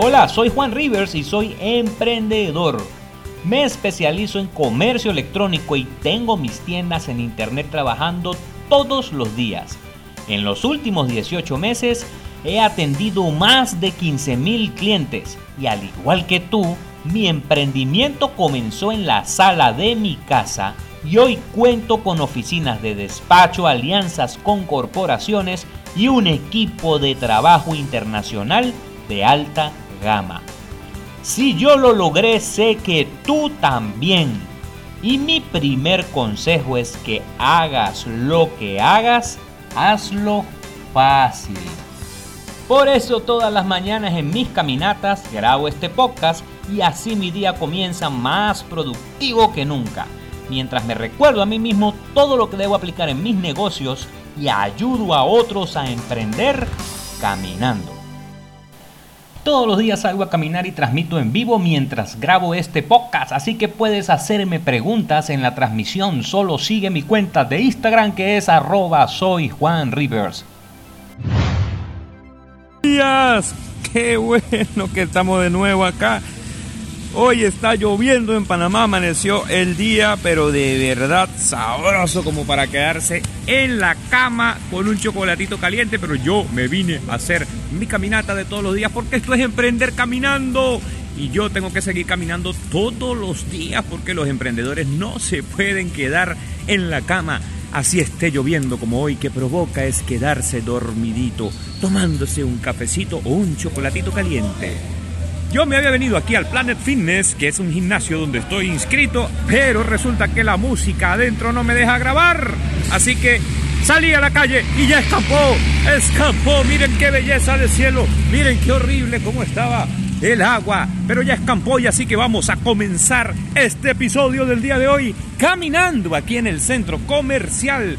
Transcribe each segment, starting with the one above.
Hola, soy Juan Rivers y soy emprendedor. Me especializo en comercio electrónico y tengo mis tiendas en internet trabajando todos los días. En los últimos 18 meses he atendido más de 15 mil clientes y al igual que tú, mi emprendimiento comenzó en la sala de mi casa y hoy cuento con oficinas de despacho, alianzas con corporaciones y un equipo de trabajo internacional de alta gama. Si yo lo logré, sé que tú también. Y mi primer consejo es que hagas lo que hagas, hazlo fácil. Por eso todas las mañanas en mis caminatas grabo este podcast y así mi día comienza más productivo que nunca. Mientras me recuerdo a mí mismo todo lo que debo aplicar en mis negocios y ayudo a otros a emprender caminando. Todos los días salgo a caminar y transmito en vivo mientras grabo este podcast, así que puedes hacerme preguntas en la transmisión. Solo sigue mi cuenta de Instagram que es arroba soy Juan Rivers. Días, qué bueno que estamos de nuevo acá Hoy está lloviendo en Panamá, amaneció el día, pero de verdad sabroso como para quedarse en la cama con un chocolatito caliente, pero yo me vine a hacer mi caminata de todos los días porque esto es emprender caminando. Y yo tengo que seguir caminando todos los días porque los emprendedores no se pueden quedar en la cama. Así esté lloviendo como hoy, que provoca es quedarse dormidito, tomándose un cafecito o un chocolatito caliente. Yo me había venido aquí al Planet Fitness, que es un gimnasio donde estoy inscrito, pero resulta que la música adentro no me deja grabar. Así que salí a la calle y ya escapó, escapó. Miren qué belleza de cielo, miren qué horrible cómo estaba el agua, pero ya escampó y así que vamos a comenzar este episodio del día de hoy caminando aquí en el centro comercial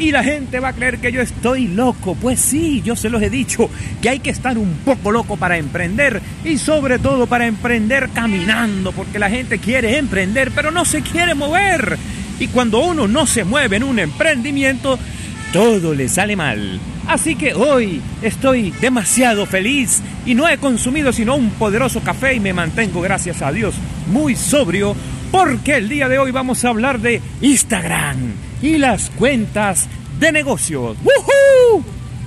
y la gente va a creer que yo estoy loco. Pues sí, yo se los he dicho, que hay que estar un poco loco para emprender y sobre todo para emprender caminando, porque la gente quiere emprender, pero no se quiere mover. Y cuando uno no se mueve en un emprendimiento, todo le sale mal. Así que hoy estoy demasiado feliz y no he consumido sino un poderoso café y me mantengo, gracias a Dios, muy sobrio porque el día de hoy vamos a hablar de Instagram y las cuentas de negocios. ¡Woohoo!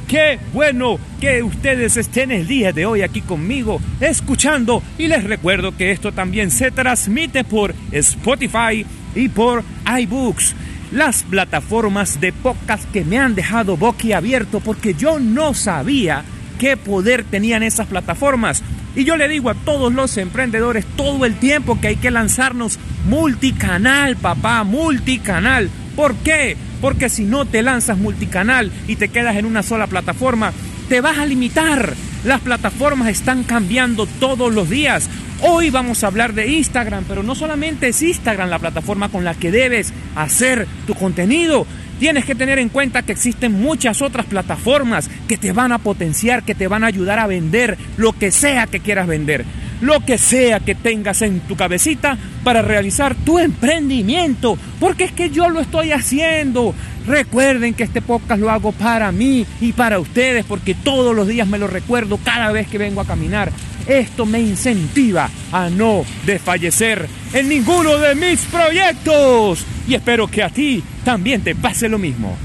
Qué bueno que ustedes estén el día de hoy aquí conmigo escuchando y les recuerdo que esto también se transmite por Spotify y por iBooks, las plataformas de podcast que me han dejado boquiabierto porque yo no sabía qué poder tenían esas plataformas. Y yo le digo a todos los emprendedores todo el tiempo que hay que lanzarnos multicanal, papá, multicanal. ¿Por qué? Porque si no te lanzas multicanal y te quedas en una sola plataforma, te vas a limitar. Las plataformas están cambiando todos los días. Hoy vamos a hablar de Instagram, pero no solamente es Instagram la plataforma con la que debes hacer tu contenido. Tienes que tener en cuenta que existen muchas otras plataformas que te van a potenciar, que te van a ayudar a vender lo que sea que quieras vender lo que sea que tengas en tu cabecita para realizar tu emprendimiento, porque es que yo lo estoy haciendo. Recuerden que este podcast lo hago para mí y para ustedes, porque todos los días me lo recuerdo cada vez que vengo a caminar. Esto me incentiva a no desfallecer en ninguno de mis proyectos. Y espero que a ti también te pase lo mismo.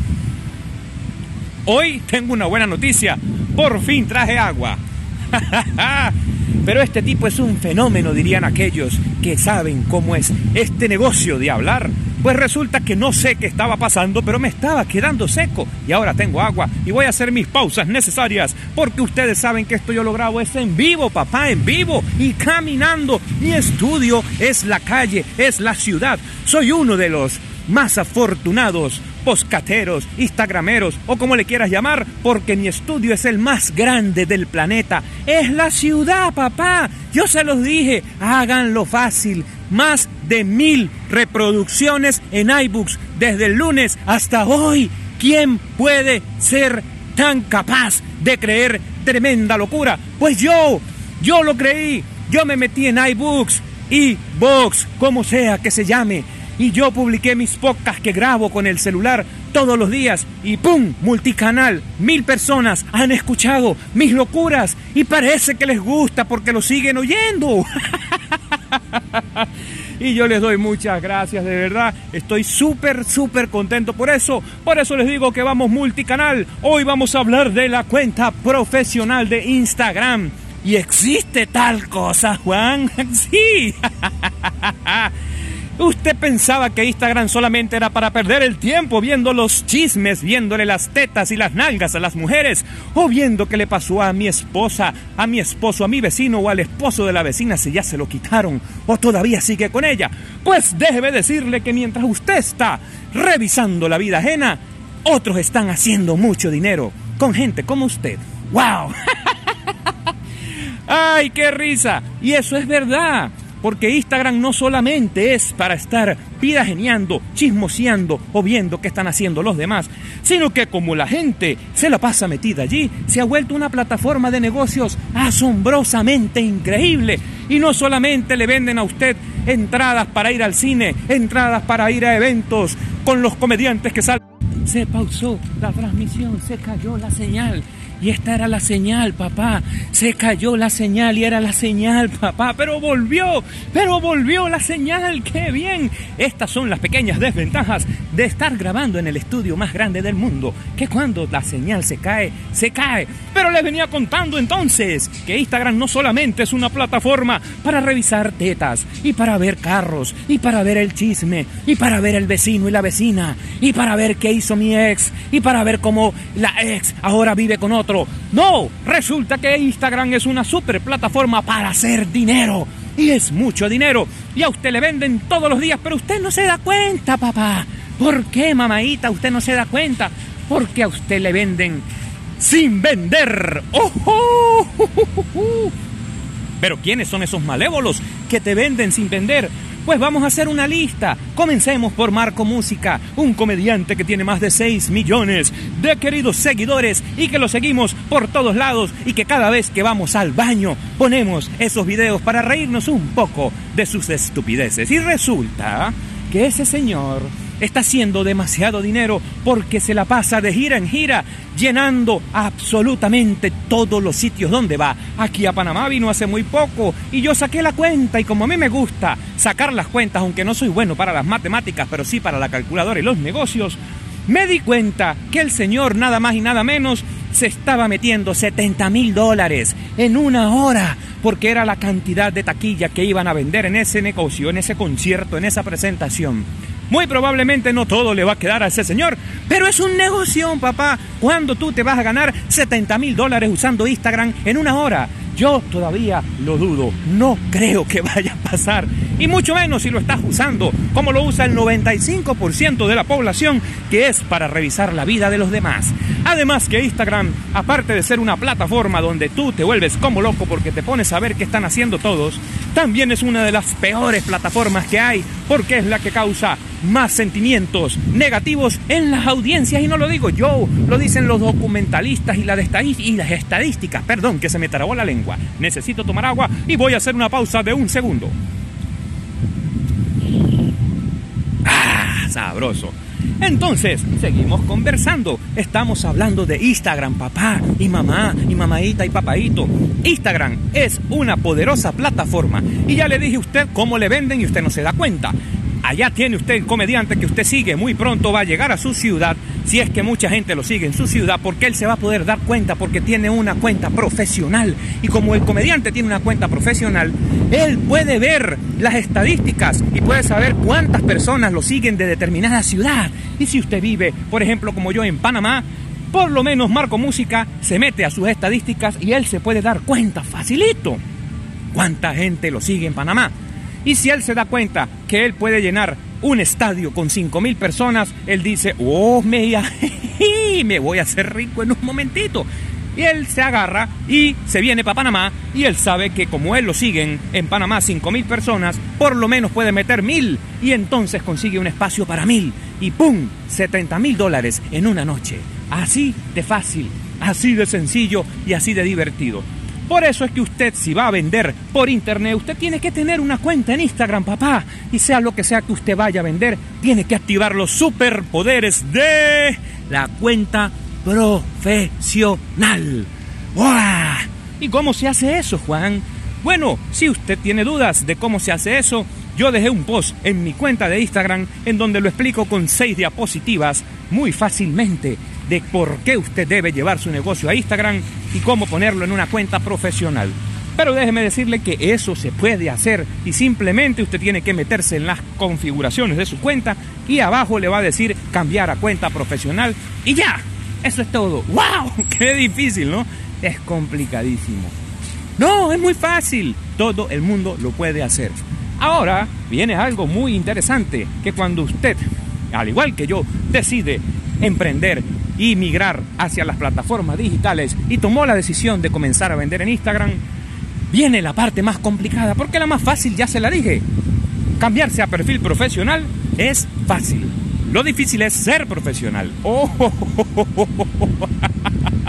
Hoy tengo una buena noticia. Por fin traje agua. Pero este tipo es un fenómeno, dirían aquellos que saben cómo es este negocio de hablar. Pues resulta que no sé qué estaba pasando, pero me estaba quedando seco y ahora tengo agua y voy a hacer mis pausas necesarias porque ustedes saben que esto yo lo grabo es en vivo, papá, en vivo y caminando. Mi estudio es la calle, es la ciudad. Soy uno de los más afortunados poscateros, instagrameros o como le quieras llamar, porque mi estudio es el más grande del planeta. Es la ciudad, papá. Yo se los dije, háganlo fácil. Más de mil reproducciones en iBooks desde el lunes hasta hoy. ¿Quién puede ser tan capaz de creer tremenda locura? Pues yo, yo lo creí. Yo me metí en iBooks, iBooks, como sea que se llame y yo publiqué mis podcasts que grabo con el celular todos los días y ¡pum! Multicanal. Mil personas han escuchado mis locuras y parece que les gusta porque lo siguen oyendo. y yo les doy muchas gracias, de verdad. Estoy súper, súper contento por eso. Por eso les digo que vamos multicanal. Hoy vamos a hablar de la cuenta profesional de Instagram. Y existe tal cosa, Juan. sí. Usted pensaba que Instagram solamente era para perder el tiempo viendo los chismes, viéndole las tetas y las nalgas a las mujeres, o viendo qué le pasó a mi esposa, a mi esposo, a mi vecino o al esposo de la vecina si ya se lo quitaron o todavía sigue con ella. Pues déjeme decirle que mientras usted está revisando la vida ajena, otros están haciendo mucho dinero con gente como usted. ¡Wow! ¡Ay, qué risa! Y eso es verdad. Porque Instagram no solamente es para estar geniando, chismoseando o viendo qué están haciendo los demás, sino que como la gente se la pasa metida allí, se ha vuelto una plataforma de negocios asombrosamente increíble. Y no solamente le venden a usted entradas para ir al cine, entradas para ir a eventos con los comediantes que salen. Se pausó la transmisión, se cayó la señal. Y esta era la señal, papá. Se cayó la señal y era la señal, papá. Pero volvió, pero volvió la señal. ¡Qué bien! Estas son las pequeñas desventajas de estar grabando en el estudio más grande del mundo. Que cuando la señal se cae, se cae. Pero les venía contando entonces que Instagram no solamente es una plataforma para revisar tetas y para ver carros y para ver el chisme y para ver el vecino y la vecina y para ver qué hizo mi ex y para ver cómo la ex ahora vive con otro no, resulta que Instagram es una super plataforma para hacer dinero. Y es mucho dinero. Y a usted le venden todos los días, pero usted no se da cuenta, papá. ¿Por qué, mamaita, usted no se da cuenta? Porque a usted le venden sin vender. ¡Oh! Pero ¿quiénes son esos malévolos que te venden sin vender? Pues vamos a hacer una lista. Comencemos por Marco Música, un comediante que tiene más de 6 millones de queridos seguidores y que lo seguimos por todos lados y que cada vez que vamos al baño ponemos esos videos para reírnos un poco de sus estupideces. Y resulta que ese señor está haciendo demasiado dinero porque se la pasa de gira en gira, llenando absolutamente todos los sitios donde va. Aquí a Panamá vino hace muy poco y yo saqué la cuenta y como a mí me gusta sacar las cuentas, aunque no soy bueno para las matemáticas, pero sí para la calculadora y los negocios, me di cuenta que el señor nada más y nada menos se estaba metiendo 70 mil dólares en una hora, porque era la cantidad de taquilla que iban a vender en ese negocio, en ese concierto, en esa presentación. Muy probablemente no todo le va a quedar a ese señor, pero es un negocio, papá. Cuando tú te vas a ganar 70 mil dólares usando Instagram en una hora, yo todavía lo dudo, no creo que vaya a pasar. Y mucho menos si lo estás usando, como lo usa el 95% de la población, que es para revisar la vida de los demás. Además que Instagram, aparte de ser una plataforma donde tú te vuelves como loco porque te pones a ver qué están haciendo todos, también es una de las peores plataformas que hay porque es la que causa más sentimientos negativos en las audiencias. Y no lo digo yo, lo dicen los documentalistas y, las estadísticas. Perdón, que se me trabó la lengua. Necesito tomar agua y voy a hacer una pausa de un segundo. Ah, sabroso. Entonces, seguimos conversando. Estamos hablando de Instagram, papá y mamá y mamadita y papaito. Instagram es una poderosa plataforma y ya le dije a usted cómo le venden y usted no se da cuenta. Allá tiene usted el comediante que usted sigue, muy pronto va a llegar a su ciudad, si es que mucha gente lo sigue en su ciudad, porque él se va a poder dar cuenta, porque tiene una cuenta profesional. Y como el comediante tiene una cuenta profesional, él puede ver las estadísticas y puede saber cuántas personas lo siguen de determinada ciudad. Y si usted vive, por ejemplo, como yo en Panamá, por lo menos Marco Música se mete a sus estadísticas y él se puede dar cuenta facilito cuánta gente lo sigue en Panamá. Y si él se da cuenta que él puede llenar un estadio con 5 mil personas, él dice, oh, me, me voy a hacer rico en un momentito. Y él se agarra y se viene para Panamá y él sabe que como él lo siguen en Panamá 5 mil personas, por lo menos puede meter mil y entonces consigue un espacio para mil y ¡pum! 70 mil dólares en una noche. Así de fácil, así de sencillo y así de divertido. Por eso es que usted si va a vender por internet, usted tiene que tener una cuenta en Instagram, papá. Y sea lo que sea que usted vaya a vender, tiene que activar los superpoderes de la cuenta profesional. ¡Wow! ¿Y cómo se hace eso, Juan? Bueno, si usted tiene dudas de cómo se hace eso, yo dejé un post en mi cuenta de Instagram en donde lo explico con seis diapositivas muy fácilmente de por qué usted debe llevar su negocio a Instagram y cómo ponerlo en una cuenta profesional. Pero déjeme decirle que eso se puede hacer y simplemente usted tiene que meterse en las configuraciones de su cuenta y abajo le va a decir cambiar a cuenta profesional y ya. Eso es todo. ¡Wow! ¡Qué difícil, ¿no? Es complicadísimo. No, es muy fácil. Todo el mundo lo puede hacer. Ahora viene algo muy interesante, que cuando usted, al igual que yo, decide emprender y migrar hacia las plataformas digitales y tomó la decisión de comenzar a vender en Instagram, viene la parte más complicada, porque la más fácil ya se la dije. Cambiarse a perfil profesional es fácil. Lo difícil es ser profesional. Oh,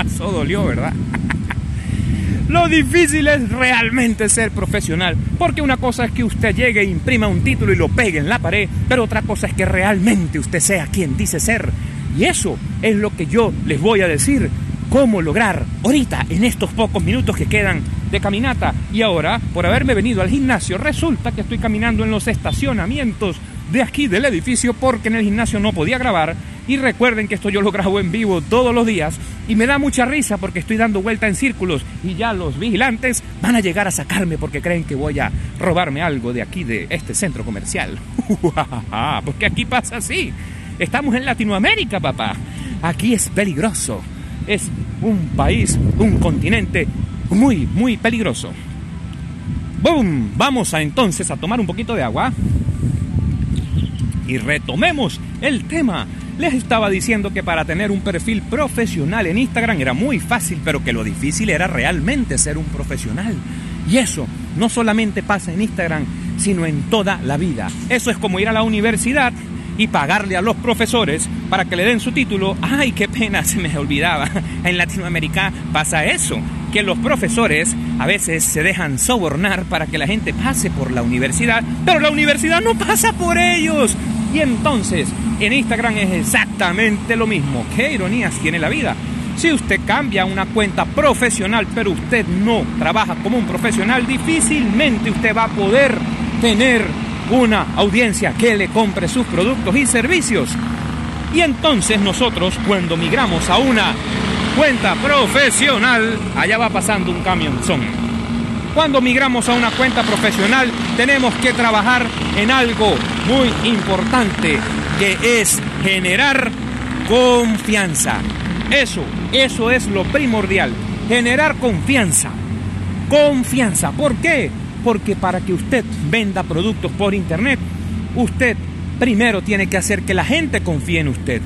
eso dolió, ¿verdad? Lo difícil es realmente ser profesional, porque una cosa es que usted llegue imprima un título y lo pegue en la pared, pero otra cosa es que realmente usted sea quien dice ser. Y eso es lo que yo les voy a decir, cómo lograr ahorita, en estos pocos minutos que quedan de caminata. Y ahora, por haberme venido al gimnasio, resulta que estoy caminando en los estacionamientos de aquí del edificio porque en el gimnasio no podía grabar. Y recuerden que esto yo lo grabo en vivo todos los días y me da mucha risa porque estoy dando vuelta en círculos y ya los vigilantes van a llegar a sacarme porque creen que voy a robarme algo de aquí de este centro comercial. porque aquí pasa así. Estamos en Latinoamérica, papá. Aquí es peligroso. Es un país, un continente muy, muy peligroso. ¡Boom! Vamos a entonces a tomar un poquito de agua y retomemos el tema. Les estaba diciendo que para tener un perfil profesional en Instagram era muy fácil, pero que lo difícil era realmente ser un profesional. Y eso no solamente pasa en Instagram, sino en toda la vida. Eso es como ir a la universidad y pagarle a los profesores para que le den su título. Ay, qué pena, se me olvidaba. En Latinoamérica pasa eso, que los profesores a veces se dejan sobornar para que la gente pase por la universidad, pero la universidad no pasa por ellos. Y entonces, en Instagram es exactamente lo mismo. ¿Qué ironías tiene la vida? Si usted cambia una cuenta profesional, pero usted no trabaja como un profesional, difícilmente usted va a poder tener una audiencia que le compre sus productos y servicios. Y entonces nosotros, cuando migramos a una cuenta profesional, allá va pasando un camionzón cuando migramos a una cuenta profesional tenemos que trabajar en algo muy importante, que es generar confianza. Eso, eso es lo primordial, generar confianza. Confianza, ¿por qué? Porque para que usted venda productos por internet, usted primero tiene que hacer que la gente confíe en usted.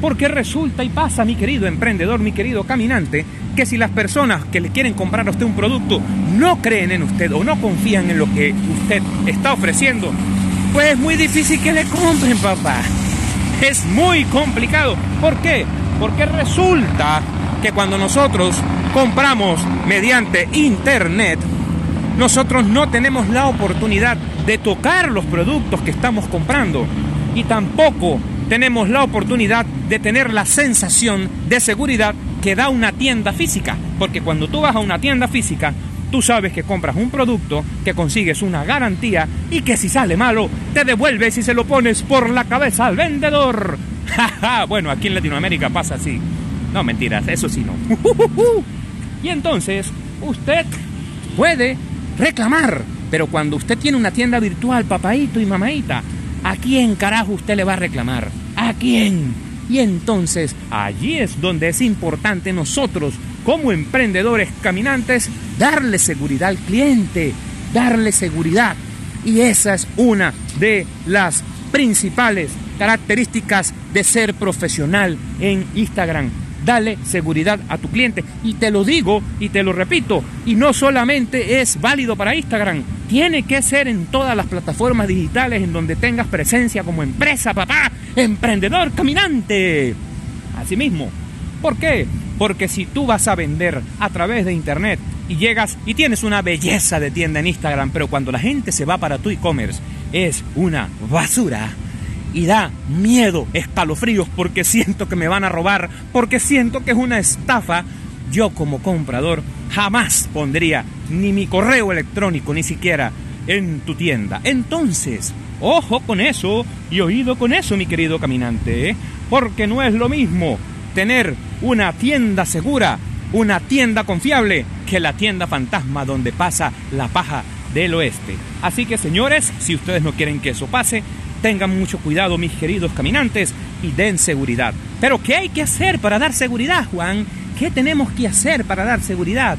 Porque resulta y pasa, mi querido emprendedor, mi querido caminante, que si las personas que le quieren comprar a usted un producto no creen en usted o no confían en lo que usted está ofreciendo, pues es muy difícil que le compren, papá. Es muy complicado. ¿Por qué? Porque resulta que cuando nosotros compramos mediante internet, nosotros no tenemos la oportunidad de tocar los productos que estamos comprando y tampoco tenemos la oportunidad de tener la sensación de seguridad que da una tienda física. Porque cuando tú vas a una tienda física, tú sabes que compras un producto, que consigues una garantía y que si sale malo, te devuelves y se lo pones por la cabeza al vendedor. bueno, aquí en Latinoamérica pasa así. No, mentiras, eso sí no. y entonces, usted puede reclamar. Pero cuando usted tiene una tienda virtual, papaito y mamaita, ¿a quién carajo usted le va a reclamar? ¿A quién? Y entonces allí es donde es importante nosotros, como emprendedores caminantes, darle seguridad al cliente, darle seguridad. Y esa es una de las principales características de ser profesional en Instagram. Dale seguridad a tu cliente. Y te lo digo y te lo repito. Y no solamente es válido para Instagram. Tiene que ser en todas las plataformas digitales en donde tengas presencia como empresa, papá emprendedor caminante. Asimismo, ¿por qué? Porque si tú vas a vender a través de internet y llegas y tienes una belleza de tienda en Instagram, pero cuando la gente se va para tu e-commerce es una basura y da miedo, escalofríos, porque siento que me van a robar, porque siento que es una estafa, yo como comprador jamás pondría ni mi correo electrónico, ni siquiera en tu tienda. Entonces, ojo con eso y oído con eso, mi querido caminante, ¿eh? porque no es lo mismo tener una tienda segura, una tienda confiable, que la tienda fantasma donde pasa la paja del oeste. Así que señores, si ustedes no quieren que eso pase, tengan mucho cuidado mis queridos caminantes y den seguridad. Pero ¿qué hay que hacer para dar seguridad, Juan? ¿Qué tenemos que hacer para dar seguridad?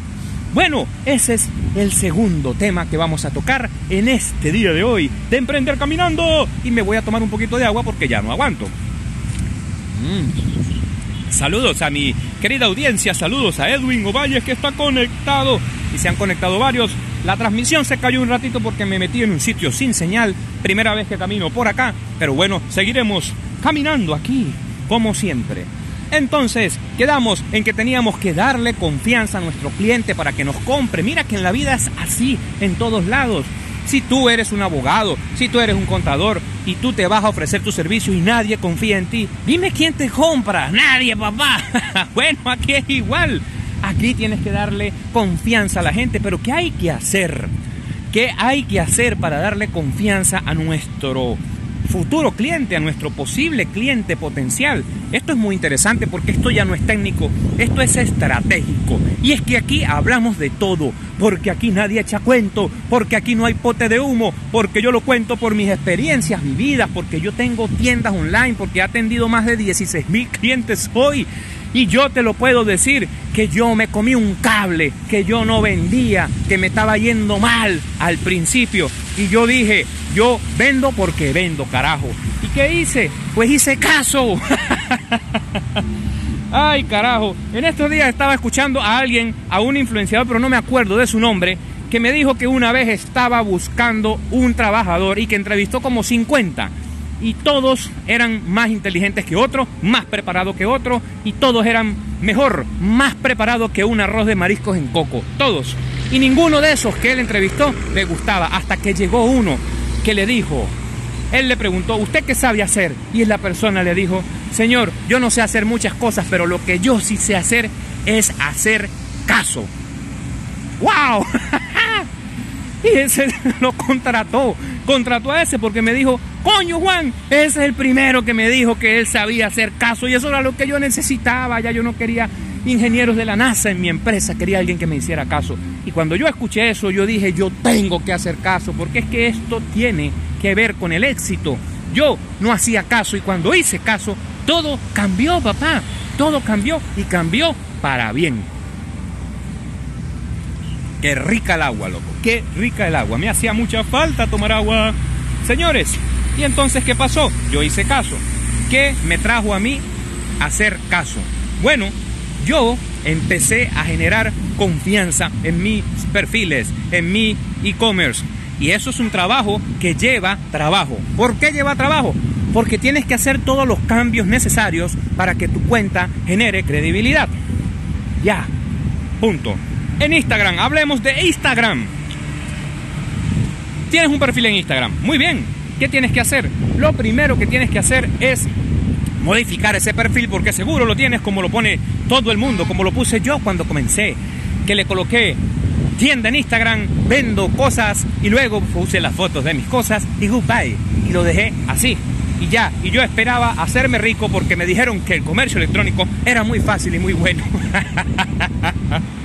Bueno, ese es el segundo tema que vamos a tocar en este día de hoy de Emprender Caminando. Y me voy a tomar un poquito de agua porque ya no aguanto. Mm. Saludos a mi querida audiencia, saludos a Edwin Ovalles que está conectado y se han conectado varios. La transmisión se cayó un ratito porque me metí en un sitio sin señal, primera vez que camino por acá, pero bueno, seguiremos caminando aquí, como siempre. Entonces, quedamos en que teníamos que darle confianza a nuestro cliente para que nos compre. Mira que en la vida es así, en todos lados. Si tú eres un abogado, si tú eres un contador y tú te vas a ofrecer tu servicio y nadie confía en ti, dime quién te compra. Nadie, papá. bueno, aquí es igual. Aquí tienes que darle confianza a la gente, pero ¿qué hay que hacer? ¿Qué hay que hacer para darle confianza a nuestro futuro cliente, a nuestro posible cliente potencial. Esto es muy interesante porque esto ya no es técnico, esto es estratégico. Y es que aquí hablamos de todo, porque aquí nadie echa cuento, porque aquí no hay pote de humo, porque yo lo cuento por mis experiencias vividas, porque yo tengo tiendas online, porque he atendido más de 16 mil clientes hoy. Y yo te lo puedo decir que yo me comí un cable, que yo no vendía, que me estaba yendo mal al principio. Y yo dije, yo vendo porque vendo, carajo. ¿Y qué hice? Pues hice caso. Ay, carajo. En estos días estaba escuchando a alguien, a un influenciador, pero no me acuerdo de su nombre, que me dijo que una vez estaba buscando un trabajador y que entrevistó como 50 y todos eran más inteligentes que otros, más preparados que otros y todos eran mejor, más preparados que un arroz de mariscos en coco, todos. Y ninguno de esos que él entrevistó le gustaba hasta que llegó uno que le dijo, él le preguntó, ¿usted qué sabe hacer? Y la persona le dijo, Señor, yo no sé hacer muchas cosas, pero lo que yo sí sé hacer es hacer caso. ¡Wow! y ese lo contrató, contrató a ese porque me dijo, Coño, Juan, ese es el primero que me dijo que él sabía hacer caso y eso era lo que yo necesitaba. Ya yo no quería ingenieros de la NASA en mi empresa, quería alguien que me hiciera caso. Y cuando yo escuché eso, yo dije, yo tengo que hacer caso, porque es que esto tiene que ver con el éxito. Yo no hacía caso y cuando hice caso, todo cambió, papá. Todo cambió y cambió para bien. Qué rica el agua, loco. Qué rica el agua. Me hacía mucha falta tomar agua. Señores, y entonces, ¿qué pasó? Yo hice caso. ¿Qué me trajo a mí hacer caso? Bueno, yo empecé a generar confianza en mis perfiles, en mi e-commerce. Y eso es un trabajo que lleva trabajo. ¿Por qué lleva trabajo? Porque tienes que hacer todos los cambios necesarios para que tu cuenta genere credibilidad. Ya, punto. En Instagram, hablemos de Instagram. Tienes un perfil en Instagram. Muy bien, ¿Qué tienes que hacer? Lo primero que tienes que hacer es modificar ese perfil porque seguro lo tienes como lo pone todo el mundo, como lo puse yo cuando comencé, que le coloqué tienda en Instagram, vendo cosas y luego puse las fotos de mis cosas y goodbye. Y lo dejé así. Y ya, y yo esperaba hacerme rico porque me dijeron que el comercio electrónico era muy fácil y muy bueno.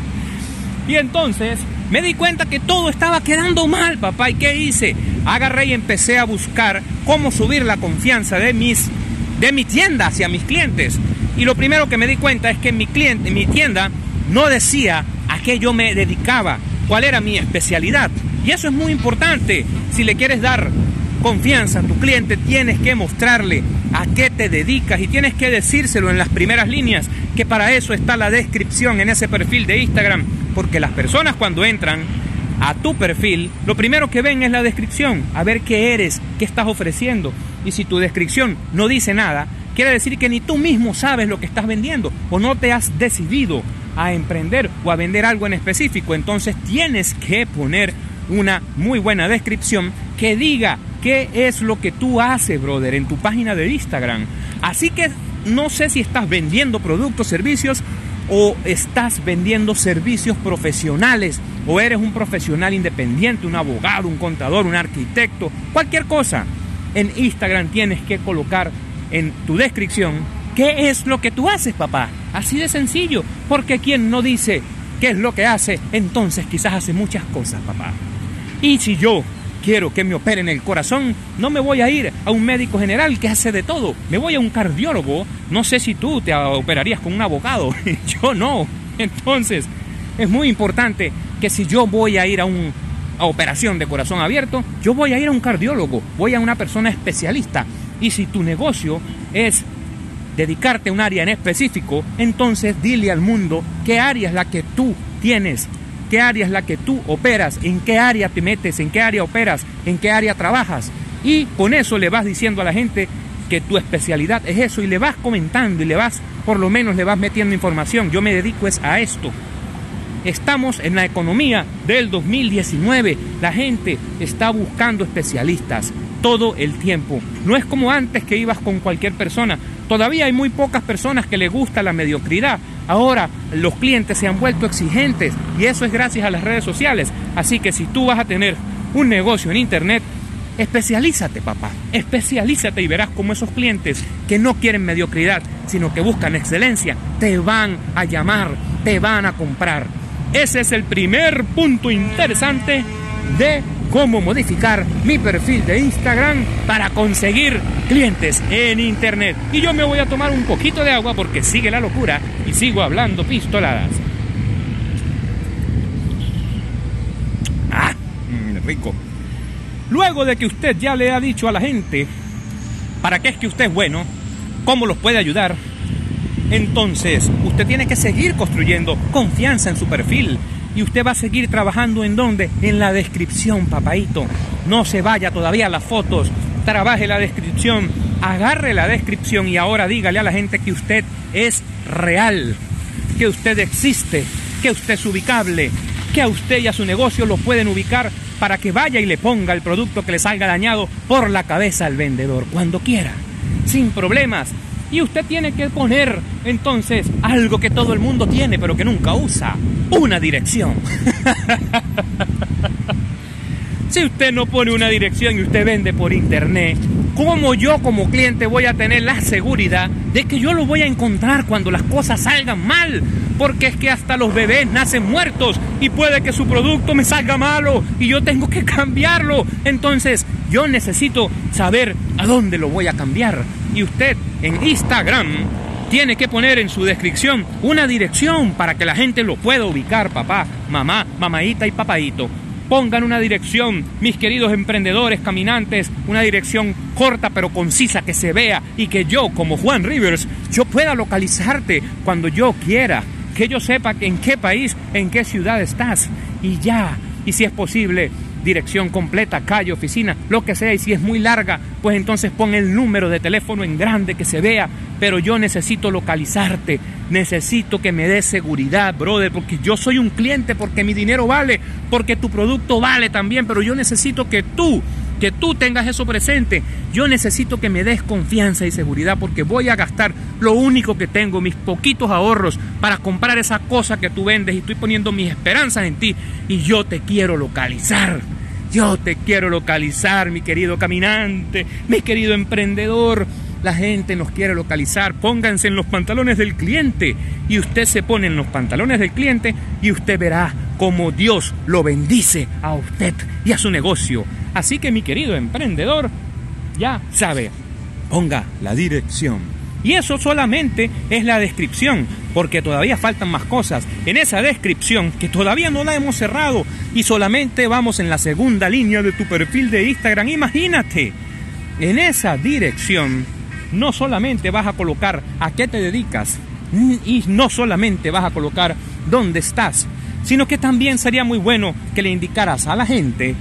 y entonces me di cuenta que todo estaba quedando mal, papá. ¿Y qué hice? Agarré y empecé a buscar cómo subir la confianza de mis de mi tienda hacia mis clientes. Y lo primero que me di cuenta es que mi cliente, mi tienda no decía a qué yo me dedicaba, cuál era mi especialidad. Y eso es muy importante. Si le quieres dar confianza a tu cliente, tienes que mostrarle a qué te dedicas y tienes que decírselo en las primeras líneas, que para eso está la descripción en ese perfil de Instagram, porque las personas cuando entran a tu perfil, lo primero que ven es la descripción, a ver qué eres, qué estás ofreciendo. Y si tu descripción no dice nada, quiere decir que ni tú mismo sabes lo que estás vendiendo o no te has decidido a emprender o a vender algo en específico, entonces tienes que poner una muy buena descripción que diga qué es lo que tú haces, brother, en tu página de Instagram. Así que no sé si estás vendiendo productos, servicios o estás vendiendo servicios profesionales o eres un profesional independiente, un abogado, un contador, un arquitecto, cualquier cosa. En Instagram tienes que colocar en tu descripción qué es lo que tú haces, papá. Así de sencillo, porque quien no dice qué es lo que hace, entonces quizás hace muchas cosas, papá. Y si yo quiero que me operen el corazón, no me voy a ir a un médico general que hace de todo. Me voy a un cardiólogo. No sé si tú te operarías con un abogado. yo no. Entonces, es muy importante que si yo voy a ir a una operación de corazón abierto, yo voy a ir a un cardiólogo, voy a una persona especialista. Y si tu negocio es dedicarte a un área en específico, entonces dile al mundo qué área es la que tú tienes qué área es la que tú operas, en qué área te metes, en qué área operas, en qué área trabajas. Y con eso le vas diciendo a la gente que tu especialidad es eso y le vas comentando y le vas, por lo menos le vas metiendo información. Yo me dedico es a esto. Estamos en la economía del 2019. La gente está buscando especialistas todo el tiempo. No es como antes que ibas con cualquier persona. Todavía hay muy pocas personas que le gusta la mediocridad. Ahora los clientes se han vuelto exigentes y eso es gracias a las redes sociales. Así que si tú vas a tener un negocio en Internet, especialízate, papá. Especialízate y verás cómo esos clientes que no quieren mediocridad, sino que buscan excelencia, te van a llamar, te van a comprar. Ese es el primer punto interesante de cómo modificar mi perfil de Instagram para conseguir clientes en Internet. Y yo me voy a tomar un poquito de agua porque sigue la locura y sigo hablando pistoladas. Ah, rico. Luego de que usted ya le ha dicho a la gente para qué es que usted es bueno, cómo los puede ayudar, entonces usted tiene que seguir construyendo confianza en su perfil y usted va a seguir trabajando en dónde? En la descripción, papaito. No se vaya todavía a las fotos, trabaje la descripción, agarre la descripción y ahora dígale a la gente que usted es real, que usted existe, que usted es ubicable, que a usted y a su negocio lo pueden ubicar para que vaya y le ponga el producto que le salga dañado por la cabeza al vendedor cuando quiera, sin problemas. Y usted tiene que poner entonces algo que todo el mundo tiene pero que nunca usa, una dirección. si usted no pone una dirección y usted vende por internet, ¿cómo yo como cliente voy a tener la seguridad de que yo lo voy a encontrar cuando las cosas salgan mal? Porque es que hasta los bebés nacen muertos y puede que su producto me salga malo y yo tengo que cambiarlo. Entonces yo necesito saber a dónde lo voy a cambiar. Y usted en Instagram tiene que poner en su descripción una dirección para que la gente lo pueda ubicar, papá, mamá, mamaita y papaito. Pongan una dirección, mis queridos emprendedores, caminantes, una dirección corta pero concisa que se vea y que yo, como Juan Rivers, yo pueda localizarte cuando yo quiera, que yo sepa en qué país, en qué ciudad estás y ya, y si es posible, dirección completa, calle, oficina, lo que sea, y si es muy larga, pues entonces pon el número de teléfono en grande que se vea, pero yo necesito localizarte, necesito que me des seguridad, brother, porque yo soy un cliente, porque mi dinero vale, porque tu producto vale también, pero yo necesito que tú que tú tengas eso presente. Yo necesito que me des confianza y seguridad porque voy a gastar lo único que tengo, mis poquitos ahorros, para comprar esa cosa que tú vendes y estoy poniendo mis esperanzas en ti y yo te quiero localizar. Yo te quiero localizar, mi querido caminante, mi querido emprendedor. La gente nos quiere localizar. Pónganse en los pantalones del cliente. Y usted se pone en los pantalones del cliente y usted verá cómo Dios lo bendice a usted y a su negocio. Así que mi querido emprendedor, ya sabe, ponga la dirección. Y eso solamente es la descripción, porque todavía faltan más cosas. En esa descripción, que todavía no la hemos cerrado, y solamente vamos en la segunda línea de tu perfil de Instagram, imagínate, en esa dirección no solamente vas a colocar a qué te dedicas, y no solamente vas a colocar dónde estás, sino que también sería muy bueno que le indicaras a la gente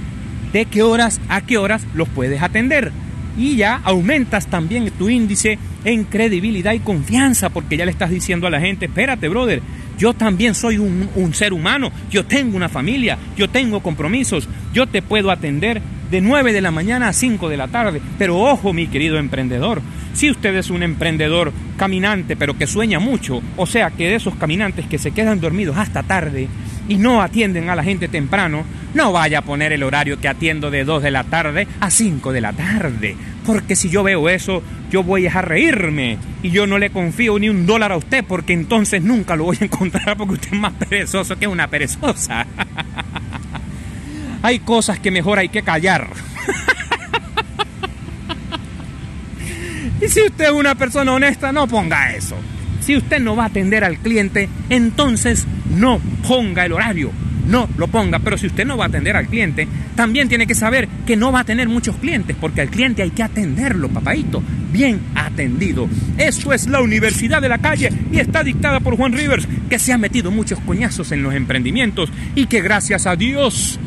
de qué horas a qué horas los puedes atender. Y ya aumentas también tu índice en credibilidad y confianza porque ya le estás diciendo a la gente, espérate brother, Yo también soy un, ser humano, yo tengo una familia, yo tengo compromisos, yo te puedo atender de 9 de la mañana a 5 de la tarde. Pero ojo, mi querido emprendedor, si usted es un emprendedor caminante, pero que sueña mucho, o sea, que de esos caminantes que se quedan dormidos hasta tarde y no atienden a la gente temprano, no vaya a poner el horario que atiendo de 2 de la tarde a 5 de la tarde. Porque si yo veo eso, yo voy a reírme. Y yo no le confío ni un dólar a usted, porque entonces nunca lo voy a encontrar, porque usted es más perezoso que una perezosa. hay cosas que mejor hay que callar. y si usted es una persona honesta, no ponga eso. Si usted no va a atender al cliente, entonces no ponga el horario. No lo ponga, pero si usted no va a atender al cliente, también tiene que saber que no va a tener muchos clientes, porque al cliente hay que atenderlo, papadito, bien atendido. Eso es la Universidad de la Calle y está dictada por Juan Rivers, que se ha metido muchos coñazos en los emprendimientos y que gracias a Dios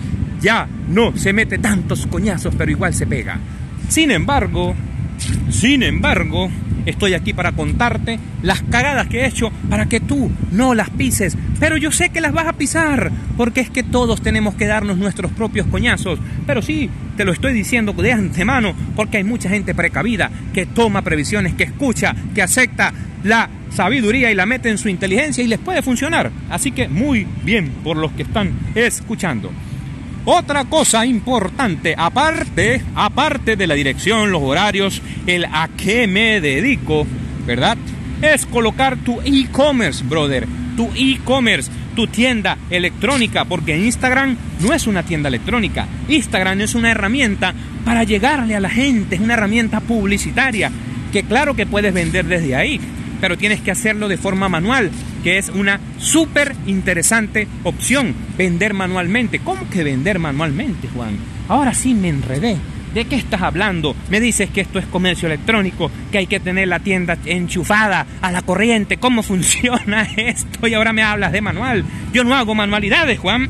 ya no se mete tantos coñazos, pero igual se pega. Sin embargo, sin embargo, estoy aquí para contarte las cagadas que he hecho para que tú no las pises. Pero yo sé que las vas a pisar, porque es que todos tenemos que darnos nuestros propios coñazos. Pero sí, te lo estoy diciendo de antemano, porque hay mucha gente precavida que toma previsiones, que escucha, que acepta la sabiduría y la mete en su inteligencia y les puede funcionar. Así que muy bien por los que están escuchando. Otra cosa importante, aparte, aparte de la dirección, los horarios, el a qué me dedico, ¿verdad? Es colocar tu e-commerce, brother, tu e-commerce, tu tienda electrónica, porque Instagram no es una tienda electrónica. Instagram es una herramienta para llegarle a la gente, es una herramienta publicitaria, que claro que puedes vender desde ahí, pero tienes que hacerlo de forma manual, que es una súper interesante opción, vender manualmente. ¿Cómo que vender manualmente, Juan? Ahora sí me enredé. ¿De qué estás hablando? Me dices que esto es comercio electrónico, que hay que tener la tienda enchufada a la corriente. ¿Cómo funciona esto? Y ahora me hablas de manual. Yo no hago manualidades, Juan.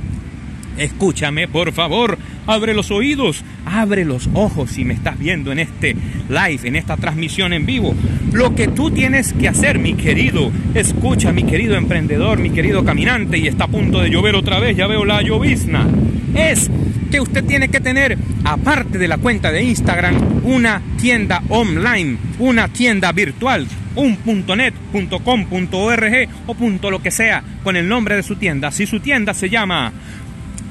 Escúchame, por favor. Abre los oídos, abre los ojos si me estás viendo en este live, en esta transmisión en vivo. Lo que tú tienes que hacer, mi querido, escucha, mi querido emprendedor, mi querido caminante, y está a punto de llover otra vez, ya veo la llovizna, es que usted tiene que tener, aparte de la cuenta de Instagram, una tienda online, una tienda virtual, un .net, .com.org o punto lo que sea con el nombre de su tienda. Si su tienda se llama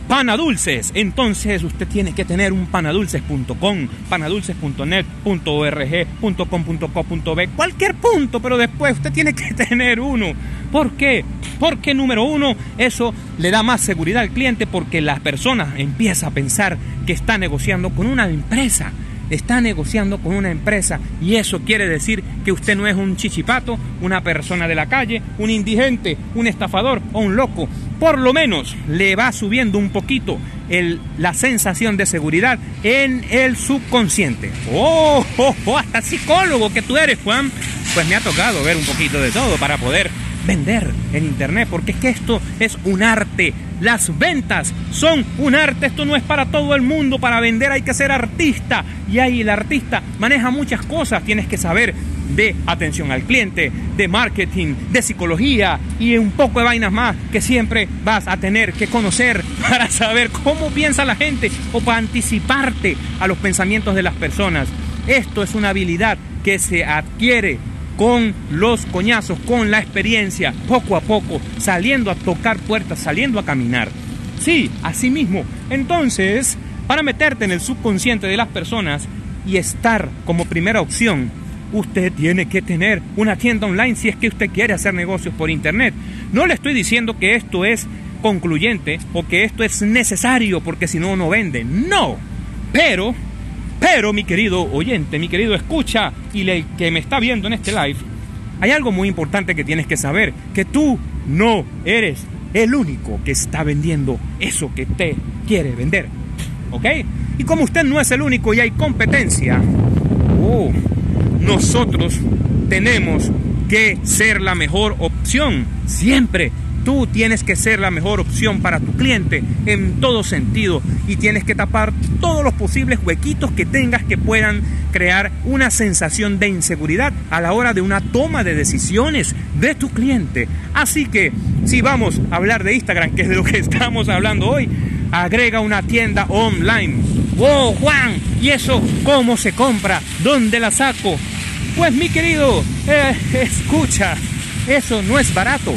Panadulces. Entonces usted tiene que tener un panadulces.com, panadulces.net, .org, .com.co.b, cualquier punto, pero después usted tiene que tener uno. ¿Por qué? Porque número uno, eso le da más seguridad al cliente porque la persona empieza a pensar que está negociando con una empresa está negociando con una empresa y eso quiere decir que usted no es un chichipato, una persona de la calle, un indigente, un estafador o un loco. Por lo menos le va subiendo un poquito la sensación de seguridad en el subconsciente. Oh, oh, oh, hasta psicólogo que tú eres, Juan. Pues me ha tocado ver un poquito de todo para poder vender en internet, porque es que esto es un arte. Las ventas son un arte, esto no es para todo el mundo, para vender hay que ser artista y ahí el artista maneja muchas cosas, tienes que saber de atención al cliente, de marketing, de psicología y un poco de vainas más que siempre vas a tener que conocer para saber cómo piensa la gente o para anticiparte a los pensamientos de las personas. Esto es una habilidad que se adquiere con los coñazos, con la experiencia, poco a poco, saliendo a tocar puertas, saliendo a caminar. Sí, así mismo. Entonces, para meterte en el subconsciente de las personas y estar como primera opción, usted tiene que tener una tienda online si es que usted quiere hacer negocios por internet. No le estoy diciendo que esto es concluyente o que esto es necesario porque si no, no vende. No. Pero pero, mi querido oyente, mi querido escucha y el que me está viendo en este live, hay algo muy importante que tienes que saber, que tú no eres el único que está vendiendo eso que te quiere vender. ¿Ok? Y como usted no es el único y hay competencia, oh, nosotros tenemos que ser la mejor opción siempre Tú tienes que ser la mejor opción para tu cliente en todo sentido y tienes que tapar todos los posibles huequitos que tengas que puedan crear una sensación de inseguridad a la hora de una toma de decisiones de tu cliente. Así que si vamos a hablar de Instagram, que es de lo que estamos hablando hoy, agrega una tienda online. ¡Wow, Juan! ¿Y eso cómo se compra? ¿Dónde la saco? Pues mi querido, eh, escucha, eso no es barato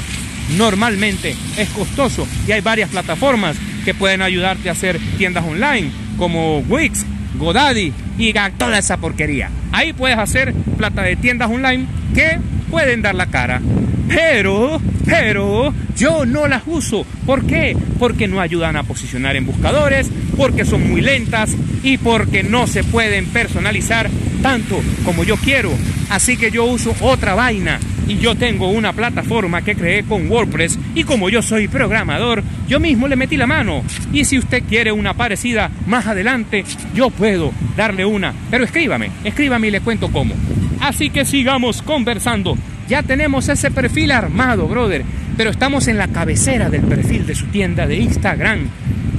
normalmente es costoso y hay varias plataformas que pueden ayudarte a hacer tiendas online como Wix, GoDaddy y toda esa porquería. Ahí puedes hacer plata de tiendas online que pueden dar la cara. Pero, pero, yo no las uso. ¿Por qué? Porque no ayudan a posicionar en buscadores, porque son muy lentas y porque no se pueden personalizar tanto como yo quiero. Así que yo uso otra vaina y yo tengo una plataforma que creé con WordPress y como yo soy programador, yo mismo le metí la mano. Y si usted quiere una parecida más adelante, yo puedo darle una. Pero escríbame, escríbame y le cuento cómo. Así que sigamos conversando. Ya tenemos ese perfil armado, brother, pero estamos en la cabecera del perfil de su tienda de Instagram.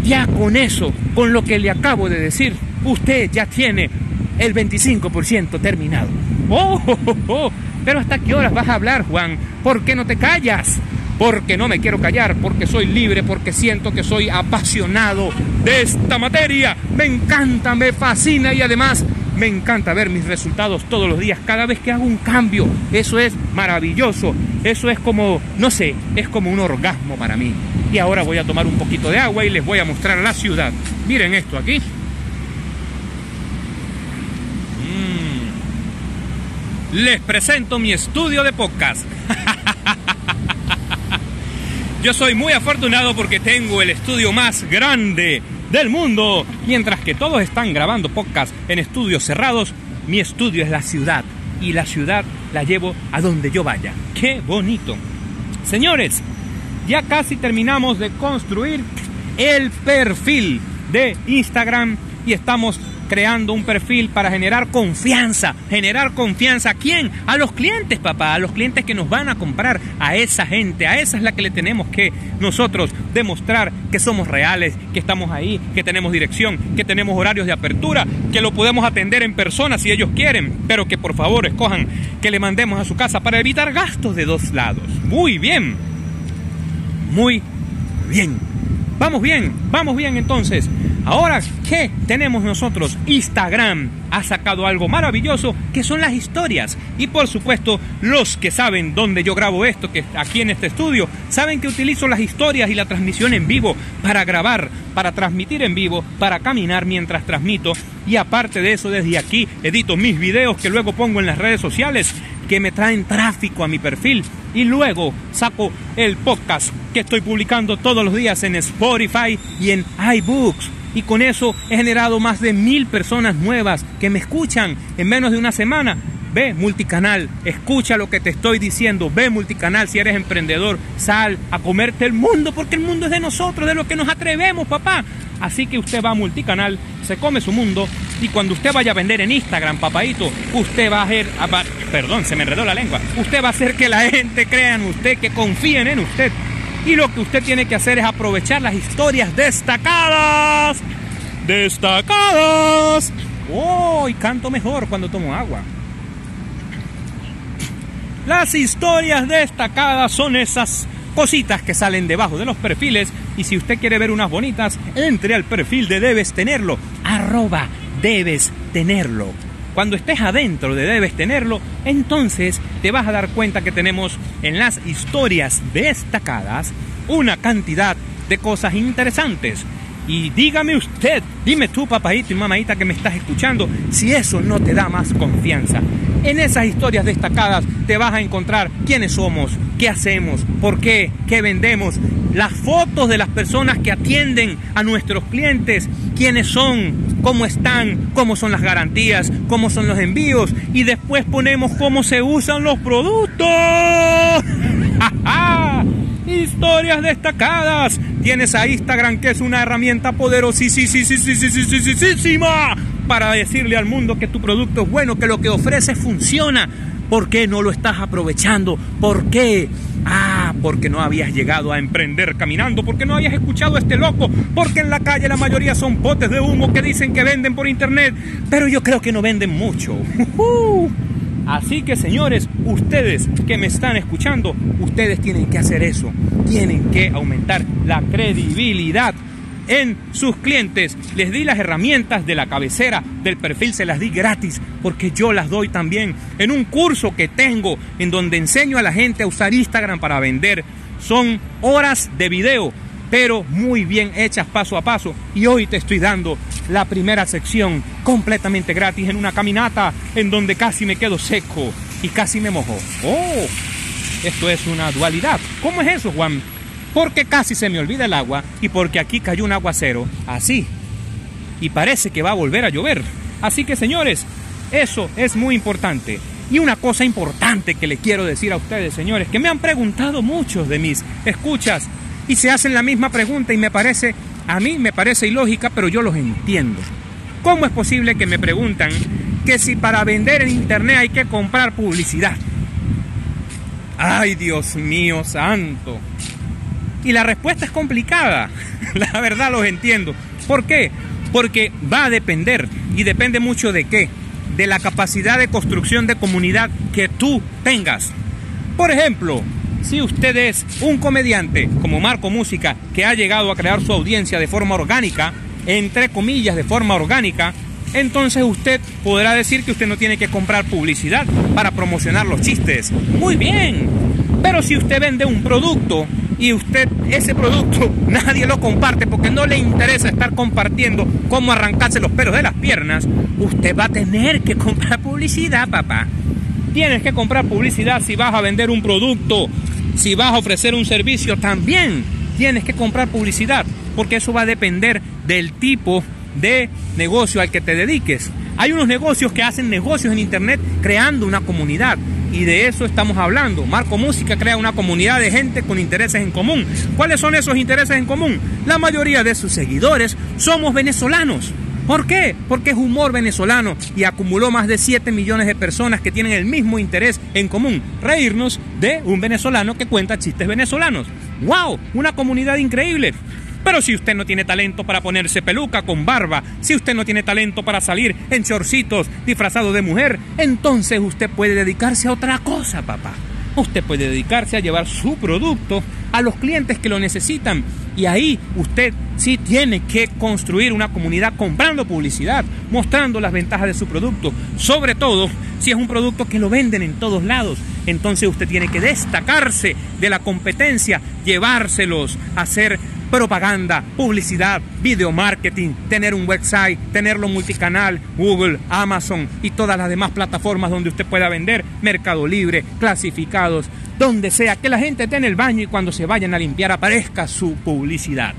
Ya con eso, con lo que le acabo de decir, usted ya tiene el 25% terminado. Oh, oh, oh, oh, Pero ¿hasta qué horas vas a hablar, Juan? ¿Por qué no te callas? Porque no me quiero callar, porque soy libre, porque siento que soy apasionado de esta materia. Me encanta, me fascina y además me encanta ver mis resultados todos los días, cada vez que hago un cambio. Eso es maravilloso. Eso es como, no sé, es como un orgasmo para mí. Y ahora voy a tomar un poquito de agua y les voy a mostrar la ciudad. Miren esto aquí. Les presento mi estudio de podcast. Yo soy muy afortunado porque tengo el estudio más grande del mundo. Mientras que todos están grabando podcast en estudios cerrados, mi estudio es la ciudad. Y la ciudad la llevo a donde yo vaya. ¡Qué bonito! Señores, ya casi terminamos de construir el perfil de Instagram y estamos creando un perfil para generar confianza. ¿Generar confianza a quién? A los clientes, papá, a los clientes que nos van a comprar, a esa gente, a esa es la que le tenemos que nosotros demostrar que somos reales, que estamos ahí, que tenemos dirección, que tenemos horarios de apertura, que lo podemos atender en persona si ellos quieren, pero que por favor escojan que le mandemos a su casa para evitar gastos de dos lados. Muy bien. Muy bien. Vamos bien, vamos bien entonces. Ahora, ¿qué tenemos nosotros? Instagram ha sacado algo maravilloso que son las historias. Y por supuesto, los que saben dónde yo grabo esto, que aquí en este estudio, saben que utilizo las historias y la transmisión en vivo para grabar, para transmitir en vivo, para caminar mientras transmito. Y aparte de eso, desde aquí edito mis videos que luego pongo en las redes sociales que me traen tráfico a mi perfil y luego saco el podcast que estoy publicando todos los días en Spotify y en iBooks. Y con eso he generado más de mil personas nuevas que me escuchan en menos de una semana. Ve multicanal, escucha lo que te estoy diciendo. Ve multicanal si eres emprendedor. Sal a comerte el mundo porque el mundo es de nosotros, de lo que nos atrevemos, papá. Así que usted va a multicanal, se come su mundo y cuando usted vaya a vender en Instagram, papadito, usted va a hacer, perdón, se me enredó la lengua, usted va a hacer que la gente crea en usted, que confíen en usted. Y lo que usted tiene que hacer es aprovechar las historias destacadas. Destacadas. Oh, y canto mejor cuando tomo agua. Las historias destacadas son esas cositas que salen debajo de los perfiles y si usted quiere ver unas bonitas, entre al perfil de Debes Tenerlo, arroba Debes Tenerlo. Cuando estés adentro de Debes Tenerlo, entonces te vas a dar cuenta que tenemos en las historias destacadas una cantidad de cosas interesantes. Y dígame usted, dime tú, papadito y mamadita que me estás escuchando, si eso no te da más confianza. En esas historias destacadas te vas a encontrar quiénes somos, qué hacemos, por qué, qué vendemos, las fotos de las personas que atienden a nuestros clientes, quiénes son, cómo están, cómo son las garantías, cómo son los envíos y después ponemos cómo se usan los productos. Historias destacadas. Tienes a Instagram que es una herramienta poderosísima para decirle al mundo que tu producto es bueno, que lo que ofreces funciona. ¿Por qué no lo estás aprovechando? ¿Por qué? Ah, porque no habías llegado a emprender caminando, porque no habías escuchado a este loco, porque en la calle la mayoría son potes de humo que dicen que venden por internet, pero yo creo que no venden mucho. Así que señores, ustedes que me están escuchando, ustedes tienen que hacer eso. Tienen que aumentar la credibilidad en sus clientes. Les di las herramientas de la cabecera del perfil, se las di gratis porque yo las doy también en un curso que tengo en donde enseño a la gente a usar Instagram para vender. Son horas de video, pero muy bien hechas paso a paso. Y hoy te estoy dando la primera sección completamente gratis en una caminata en donde casi me quedo seco y casi me mojo. Oh, esto es una dualidad. ¿Cómo es eso, Juan? Porque casi se me olvida el agua y porque aquí cayó un aguacero así. Y parece que va a volver a llover. Así que señores, eso es muy importante. Y una cosa importante que le quiero decir a ustedes, señores, que me han preguntado muchos de mis escuchas y se hacen la misma pregunta y me parece a mí me parece ilógica, pero yo los entiendo. ¿Cómo es posible que me preguntan que si para vender en internet hay que comprar publicidad? Ay, Dios mío santo. Y la respuesta es complicada. La verdad los entiendo. ¿Por qué? Porque va a depender. Y depende mucho de qué. De la capacidad de construcción de comunidad que tú tengas. Por ejemplo, si usted es un comediante como Marco Música que ha llegado a crear su audiencia de forma orgánica, entre comillas de forma orgánica, entonces usted podrá decir que usted no tiene que comprar publicidad para promocionar los chistes. Muy bien. Pero si usted vende un producto y usted ese producto nadie lo comparte porque no le interesa estar compartiendo cómo arrancarse los pelos de las piernas, usted va a tener que comprar publicidad, papá. Tienes que comprar publicidad si vas a vender un producto si vas a ofrecer un servicio, también tienes que comprar publicidad, porque eso va a depender del tipo de negocio al que te dediques. Hay unos negocios que hacen negocios en Internet creando una comunidad. Y de eso estamos hablando. Marco Música crea una comunidad de gente con intereses en común. ¿Cuáles son esos intereses en común? La mayoría de sus seguidores somos venezolanos. ¿Por qué? Porque es humor venezolano y acumuló más de 7 millones de personas que tienen el mismo interés en común, reírnos de un venezolano que cuenta chistes venezolanos. ¡Wow! Una comunidad increíble. Pero si usted no tiene talento para ponerse peluca con barba, si usted no tiene talento para salir en chorcitos disfrazado de mujer, entonces usted puede dedicarse a otra cosa, papá. Usted puede dedicarse a llevar su producto a los clientes que lo necesitan y ahí usted sí tiene que construir una comunidad comprando publicidad, mostrando las ventajas de su producto. Sobre todo si es un producto que lo venden en todos lados. Entonces usted tiene que destacarse de la competencia, llevárselos, hacer propaganda, publicidad, video marketing, tener un website, tenerlo multicanal, Google, Amazon y todas las demás plataformas donde usted pueda vender, Mercado Libre, clasificados, donde sea, que la gente esté en el baño y cuando se vayan a limpiar aparezca su publicidad.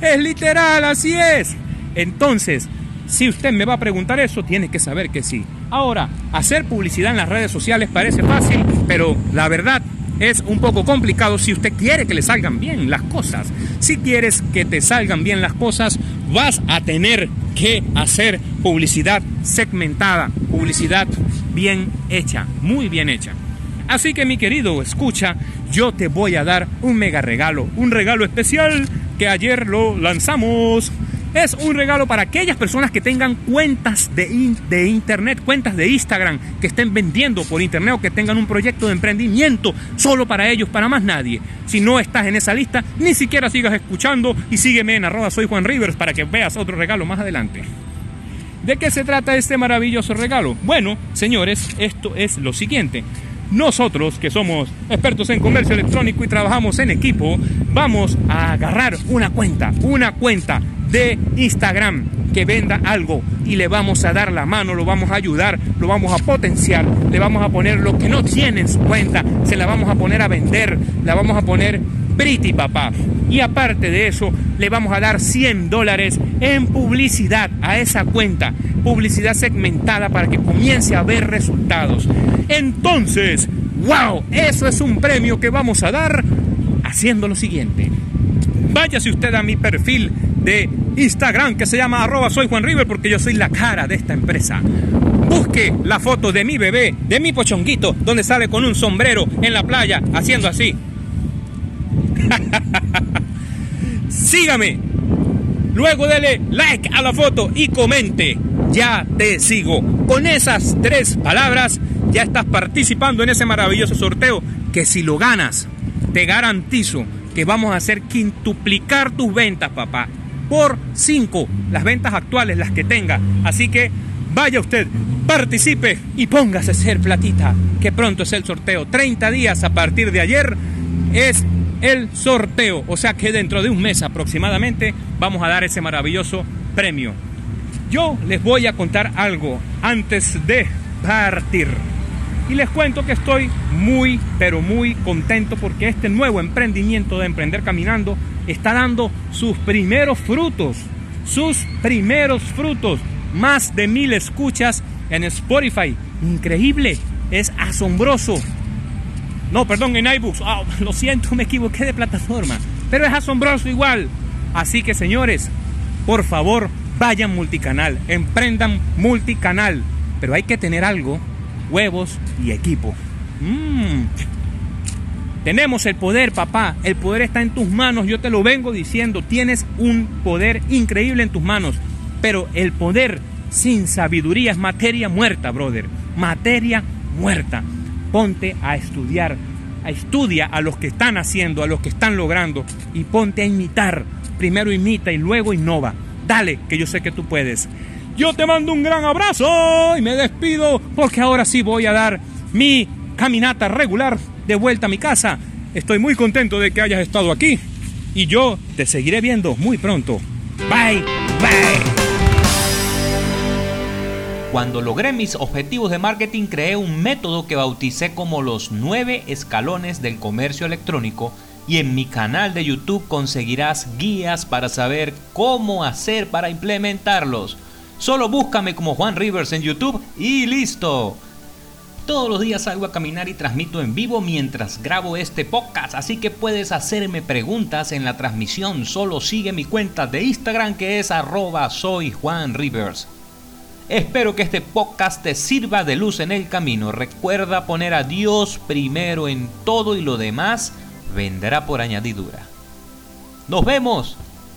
es literal, así es. Entonces, si usted me va a preguntar eso, tiene que saber que sí. Ahora, hacer publicidad en las redes sociales parece fácil, pero la verdad es un poco complicado si usted quiere que le salgan bien las cosas. Si quieres que te salgan bien las cosas, vas a tener que hacer publicidad segmentada, publicidad bien hecha, muy bien hecha. Así que mi querido escucha, yo te voy a dar un mega regalo, un regalo especial que ayer lo lanzamos. Es un regalo para aquellas personas que tengan cuentas de, de, internet, cuentas de Instagram, que estén vendiendo por internet o que tengan un proyecto de emprendimiento solo para ellos, para más nadie. Si no estás en esa lista, ni siquiera sigas escuchando y sígueme en arroba soy Juan Rivers para que veas otro regalo más adelante. ¿De qué se trata este maravilloso regalo? Bueno, señores, esto es lo siguiente. Nosotros, que somos expertos en comercio electrónico y trabajamos en equipo, vamos a agarrar una cuenta, una cuenta de Instagram que venda algo y le vamos a dar la mano, lo vamos a ayudar, lo vamos a potenciar, le vamos a poner lo que no tiene en su cuenta, se la vamos a poner a vender, la vamos a poner pretty papá. Y aparte de eso, le vamos a dar 100 dólares en publicidad a esa cuenta, publicidad segmentada para que comience a ver resultados. Entonces, wow, eso es un premio que vamos a dar haciendo lo siguiente. Váyase usted a mi perfil de Instagram que se llama arroba soy Juan River porque yo soy la cara de esta empresa. busque la foto de mi bebé, de mi pochonguito, donde sale con un sombrero en la playa haciendo así. Sígame. Luego dele like a la foto y comente. Ya te sigo. Con esas tres palabras ya estás participando en ese maravilloso sorteo que si lo ganas, te garantizo que vamos a hacer quintuplicar tus ventas, papá. Por cinco, las ventas actuales, las que tenga. Así que vaya usted, participe y póngase a hacer platita, que pronto es el sorteo. 30 días a partir de ayer es el sorteo. O sea que dentro de un mes aproximadamente vamos a dar ese maravilloso premio. Yo les voy a contar algo antes de partir. Y les cuento que estoy muy, pero muy contento porque este nuevo emprendimiento de Emprender Caminando está dando sus primeros frutos. Sus primeros frutos. Más de mil escuchas en Spotify. Increíble. Es asombroso. No, perdón, en iBooks. Ah, lo siento, me equivoqué de plataforma. Pero es asombroso igual. Así que señores, por favor, vayan multicanal. Emprendan multicanal. Pero hay que tener algo huevos y equipo. Mm. Tenemos el poder, papá. El poder está en tus manos. Yo te lo vengo diciendo. Tienes un poder increíble en tus manos. Pero el poder sin sabiduría es materia muerta, brother. Materia muerta. Ponte a estudiar. Estudia a los que están haciendo, a los que están logrando. Y ponte a imitar. Primero imita y luego innova. Dale, que yo sé que tú puedes. Yo te mando un gran abrazo y me despido porque ahora sí voy a dar mi caminata regular de vuelta a mi casa. Estoy muy contento de que hayas estado aquí y yo te seguiré viendo muy pronto. Bye, bye. Cuando logré mis objetivos de marketing creé un método que bauticé como los nueve escalones del comercio electrónico y en mi canal de YouTube conseguirás guías para saber cómo hacer para implementarlos. Solo búscame como Juan Rivers en YouTube y listo. Todos los días salgo a caminar y transmito en vivo mientras grabo este podcast, así que puedes hacerme preguntas en la transmisión. Solo sigue mi cuenta de Instagram que es arroba soy Juan Rivers. Espero que este podcast te sirva de luz en el camino. Recuerda poner a Dios primero en todo y lo demás vendrá por añadidura. Nos vemos.